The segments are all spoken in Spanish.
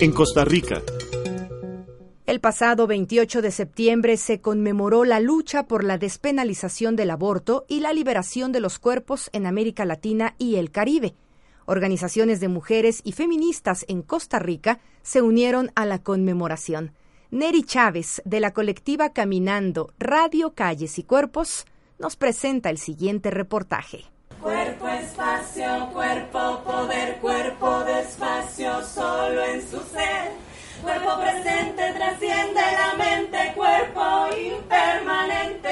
En Costa Rica. El pasado 28 de septiembre se conmemoró la lucha por la despenalización del aborto y la liberación de los cuerpos en América Latina y el Caribe. Organizaciones de mujeres y feministas en Costa Rica se unieron a la conmemoración. Neri Chávez, de la colectiva Caminando, Radio, Calles y Cuerpos, nos presenta el siguiente reportaje. Cuerpo, espacio, cuerpo, poder, cuerpo, despacio, solo en su ser Cuerpo presente trasciende la mente, cuerpo impermanente.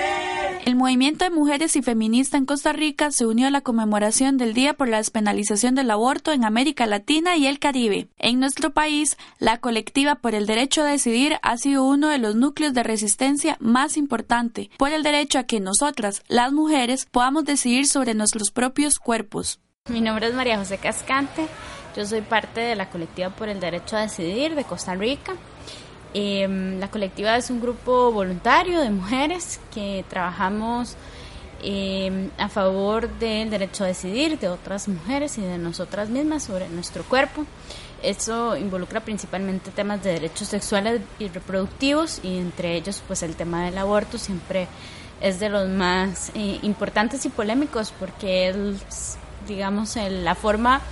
El movimiento de mujeres y feministas en Costa Rica se unió a la conmemoración del Día por la despenalización del aborto en América Latina y el Caribe. En nuestro país, la colectiva por el derecho a decidir ha sido uno de los núcleos de resistencia más importante por el derecho a que nosotras, las mujeres, podamos decidir sobre nuestros propios cuerpos. Mi nombre es María José Cascante. Yo soy parte de la colectiva por el derecho a decidir de Costa Rica. Em, la colectiva es un grupo voluntario de mujeres que trabajamos em, a favor del derecho a decidir de otras mujeres y de nosotras mismas sobre nuestro cuerpo. Eso involucra principalmente temas de derechos sexuales y reproductivos y entre ellos pues el tema del aborto siempre es de los más eh, importantes y polémicos porque es digamos la forma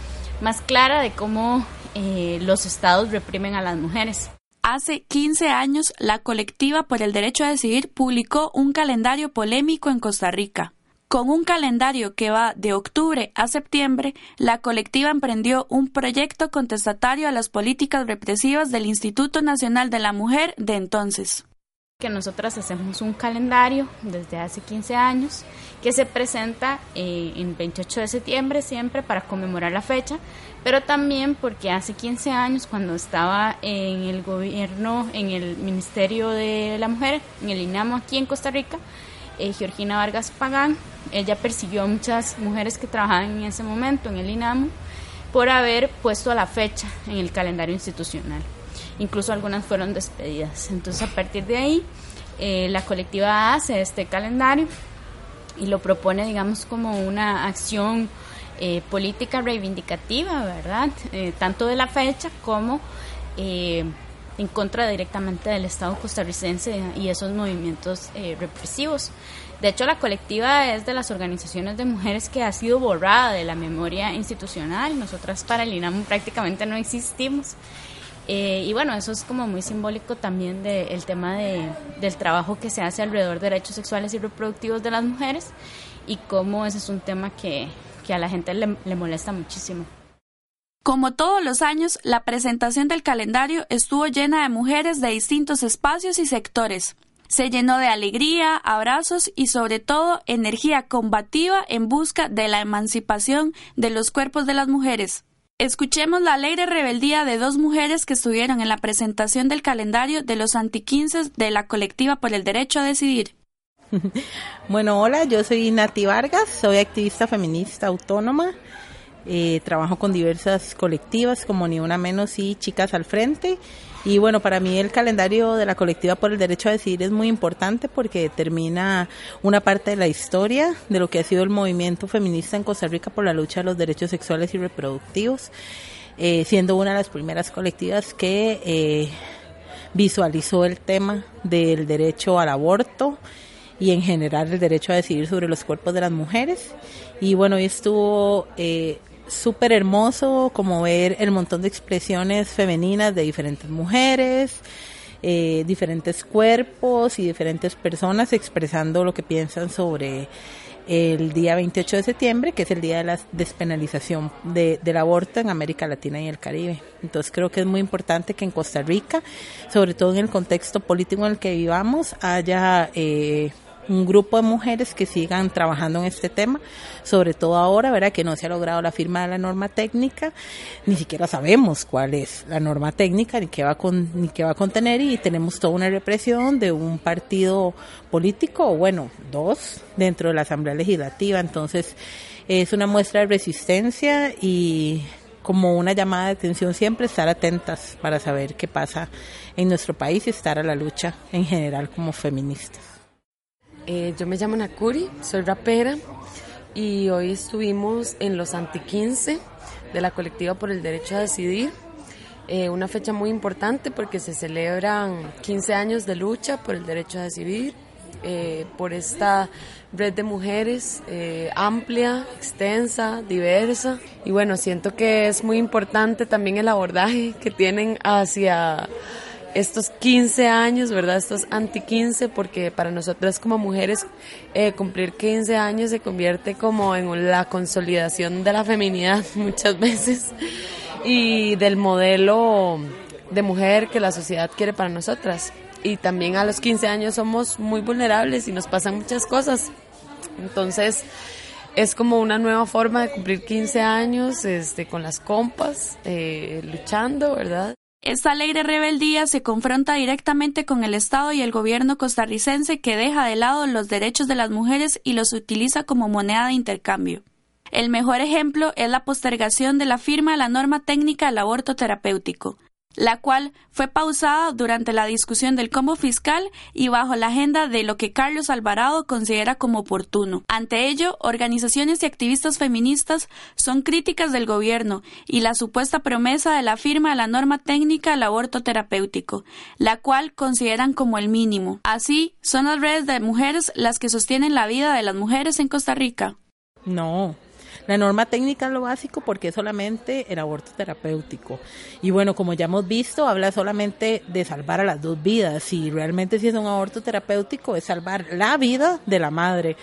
más clara de cómo eh, los estados reprimen a las mujeres. Hace 15 años, la colectiva por el derecho a decidir publicó un calendario polémico en Costa Rica. Con un calendario que va de octubre a septiembre, la colectiva emprendió un proyecto contestatario a las políticas represivas del Instituto Nacional de la Mujer de entonces que nosotras hacemos un calendario desde hace 15 años que se presenta eh, en 28 de septiembre siempre para conmemorar la fecha, pero también porque hace 15 años cuando estaba en el gobierno, en el Ministerio de la Mujer, en el INAMO aquí en Costa Rica, eh, Georgina Vargas Pagán, ella persiguió a muchas mujeres que trabajaban en ese momento en el INAMO por haber puesto la fecha en el calendario institucional incluso algunas fueron despedidas. Entonces a partir de ahí eh, la colectiva hace este calendario y lo propone, digamos, como una acción eh, política reivindicativa, ¿verdad? Eh, tanto de la fecha como en contra directamente del Estado costarricense y esos movimientos represivos. De hecho, la colectiva es de las organizaciones de mujeres que ha sido borrada de la memoria institucional. Nosotras para el INAMU prácticamente no existimos. Eh, y bueno, eso es como muy simbólico también del tema de, del trabajo que se hace alrededor de derechos sexuales y reproductivos de las mujeres y cómo ese es un tema que, que a la gente le, le molesta muchísimo. Como todos los años, la presentación del calendario estuvo llena de mujeres de distintos espacios y sectores. Se llenó de alegría, abrazos y sobre todo energía combativa en busca de la emancipación de los cuerpos de las mujeres. Escuchemos la alegre rebeldía de dos mujeres que estuvieron en la presentación del calendario de los antiquinces de la colectiva por el derecho a decidir. Bueno, hola, yo soy Nati Vargas, soy activista feminista autónoma, eh, trabajo con diversas colectivas como Ni Una Menos y Chicas al Frente y bueno, para mí el calendario de la colectiva por el derecho a decidir es muy importante porque determina una parte de la historia de lo que ha sido el movimiento feminista en Costa Rica por la lucha de los derechos sexuales y reproductivos, eh, siendo una de las primeras colectivas que eh, visualizó el tema del derecho al aborto y en general el derecho a decidir sobre los cuerpos de las mujeres. Y bueno, hoy estuvo eh, súper hermoso como ver el montón de expresiones femeninas de diferentes mujeres, eh, diferentes cuerpos y diferentes personas expresando lo que piensan sobre el día 28 de septiembre, que es el día de la despenalización del aborto en América Latina y el Caribe. Entonces creo que es muy importante que en Costa Rica, sobre todo en el contexto político en el que vivamos, haya eh, un grupo de mujeres que sigan trabajando en este tema, sobre todo ahora, ¿verdad? Que no se ha logrado la firma de la norma técnica, ni siquiera sabemos cuál es la norma técnica, ni qué va, con, ni qué va a contener, y tenemos toda una represión de un partido político, o bueno, dos, dentro de la Asamblea Legislativa. Entonces, es una muestra de resistencia y como una llamada de atención siempre estar atentas para saber qué pasa en nuestro país y estar a la lucha en general como feministas. Eh, yo me llamo Nakuri, soy rapera y hoy estuvimos en los anti 15 de la colectiva por el derecho a decidir. Eh, una fecha muy importante porque se celebran 15 años de lucha por el derecho a decidir, eh, por esta red de mujeres amplia, extensa, diversa. Y bueno, siento que es muy importante también el abordaje que tienen hacia estos 15 años, ¿verdad? Estos anti 15, porque para nosotras como mujeres eh, cumplir 15 años se convierte como en la consolidación de la feminidad muchas veces y del modelo de mujer que la sociedad quiere para nosotras. Y también a los 15 años somos muy vulnerables y nos pasan muchas cosas. Entonces, es como una nueva forma de cumplir 15 años este, con las compas, eh, luchando, ¿verdad? Esta alegre rebeldía se confronta directamente con el Estado y el gobierno costarricense que deja de lado los derechos de las mujeres y los utiliza como moneda de intercambio. El mejor ejemplo es la postergación de la firma de la norma técnica del aborto terapéutico, la cual fue pausada durante la discusión del combo fiscal y bajo la agenda de lo que Carlos Alvarado considera como oportuno. Ante ello, organizaciones y activistas feministas son críticas del gobierno y la supuesta promesa de la firma de la norma técnica del aborto terapéutico, la cual consideran como el mínimo. Así, son las redes de mujeres las que sostienen la vida de las mujeres en Costa Rica. No, la norma técnica es lo básico porque es solamente el aborto terapéutico. Y bueno, como ya hemos visto, habla solamente de salvar a las dos vidas. Y realmente si es un aborto terapéutico es salvar la vida de la madre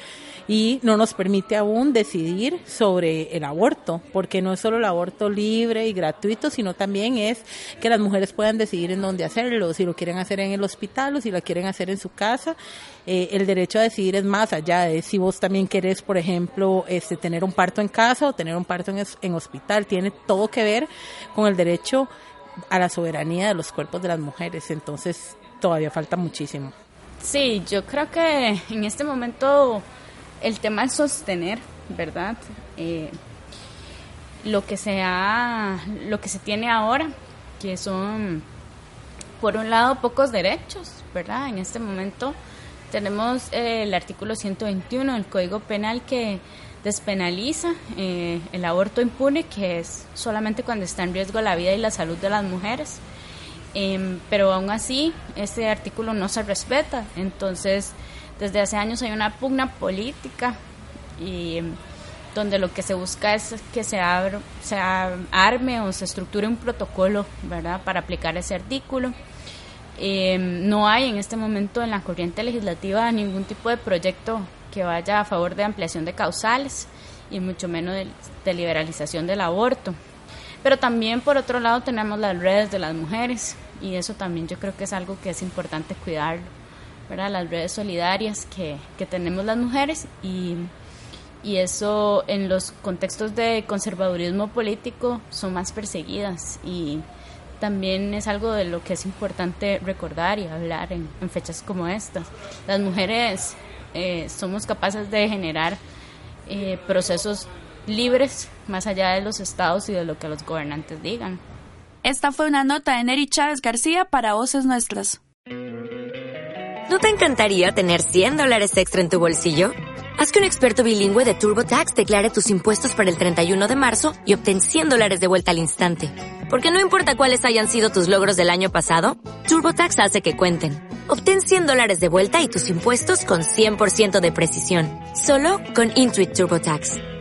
y no nos permite aún decidir sobre el aborto, porque no es solo el aborto libre y gratuito, sino también es que las mujeres puedan decidir en dónde hacerlo, si lo quieren hacer en el hospital o si lo quieren hacer en su casa. Eh, el derecho a decidir es más allá de si vos también querés, por ejemplo, este, tener un parto en casa o tener un parto en, en hospital. Tiene todo que ver con el derecho a la soberanía de los cuerpos de las mujeres. Entonces, todavía falta muchísimo. Sí, yo creo que en este momento el tema es sostener, ¿verdad? Eh, lo que se lo que se tiene ahora, que son por un lado pocos derechos, ¿verdad? En este momento tenemos eh, el artículo 121 del Código Penal que despenaliza eh, el aborto impune, que es solamente cuando está en riesgo la vida y la salud de las mujeres. Em, pero aún así, este artículo no se respeta. Entonces, desde hace años hay una pugna política y donde lo que se busca es que se, se arme o se estructure un protocolo, ¿verdad?, para aplicar ese artículo. Em, no hay en este momento en la corriente legislativa ningún tipo de proyecto que vaya a favor de ampliación de causales y mucho menos de liberalización del aborto. Pero también por otro lado tenemos las redes de las mujeres y eso también yo creo que es algo que es importante cuidarlo las redes solidarias que, tenemos las mujeres y, y eso en los contextos de conservadurismo político son más perseguidas y también es algo de lo que es importante recordar y hablar en, fechas como estas. Las mujeres eh, somos capaces de generar eh, procesos libres más allá de los estados y de lo que los gobernantes digan. Esta fue una nota de Neri Chávez García para Voces Nuestras. ¿No te encantaría tener 100 dólares extra en tu bolsillo? Haz que un experto bilingüe de TurboTax declare tus impuestos para el 31 de marzo y obtén 100 dólares de vuelta al instante. Porque no importa cuáles hayan sido tus logros del año pasado, TurboTax hace que cuenten. Obtén 100 dólares de vuelta y tus impuestos con 100% de precisión. Solo con Intuit TurboTax.